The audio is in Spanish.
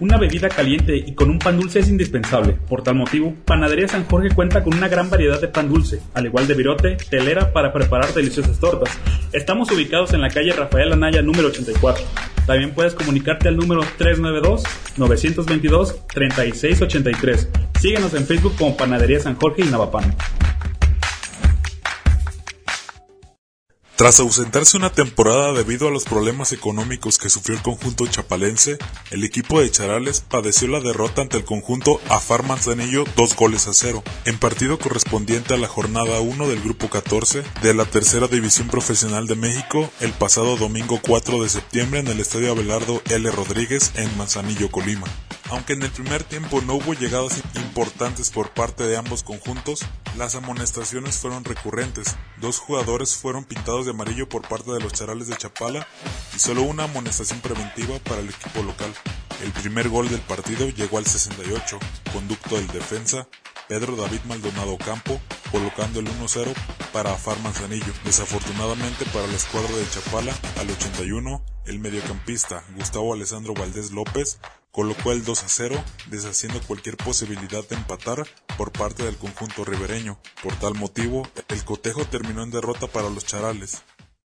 Una bebida caliente y con un pan dulce es indispensable. Por tal motivo, Panadería San Jorge cuenta con una gran variedad de pan dulce, al igual de virote, telera para preparar deliciosas tortas. Estamos ubicados en la calle Rafael Anaya número 84. También puedes comunicarte al número 392-922-3683. Síguenos en Facebook como Panadería San Jorge y Navapan. Tras ausentarse una temporada debido a los problemas económicos que sufrió el conjunto chapalense, el equipo de Charales padeció la derrota ante el conjunto Afar Manzanillo dos goles a cero, en partido correspondiente a la jornada 1 del grupo 14 de la tercera división profesional de México el pasado domingo 4 de septiembre en el estadio Abelardo L. Rodríguez en Manzanillo, Colima. Aunque en el primer tiempo no hubo llegadas importantes por parte de ambos conjuntos, las amonestaciones fueron recurrentes. Dos jugadores fueron pintados de amarillo por parte de los charales de Chapala y solo una amonestación preventiva para el equipo local. El primer gol del partido llegó al 68, conducto del defensa Pedro David Maldonado Campo, colocando el 1-0 para Afar Manzanillo. Desafortunadamente para la escuadra de Chapala, al 81, el mediocampista Gustavo Alessandro Valdés López colocó el 2 a 0, deshaciendo cualquier posibilidad de empatar por parte del conjunto ribereño. Por tal motivo, el cotejo terminó en derrota para los charales.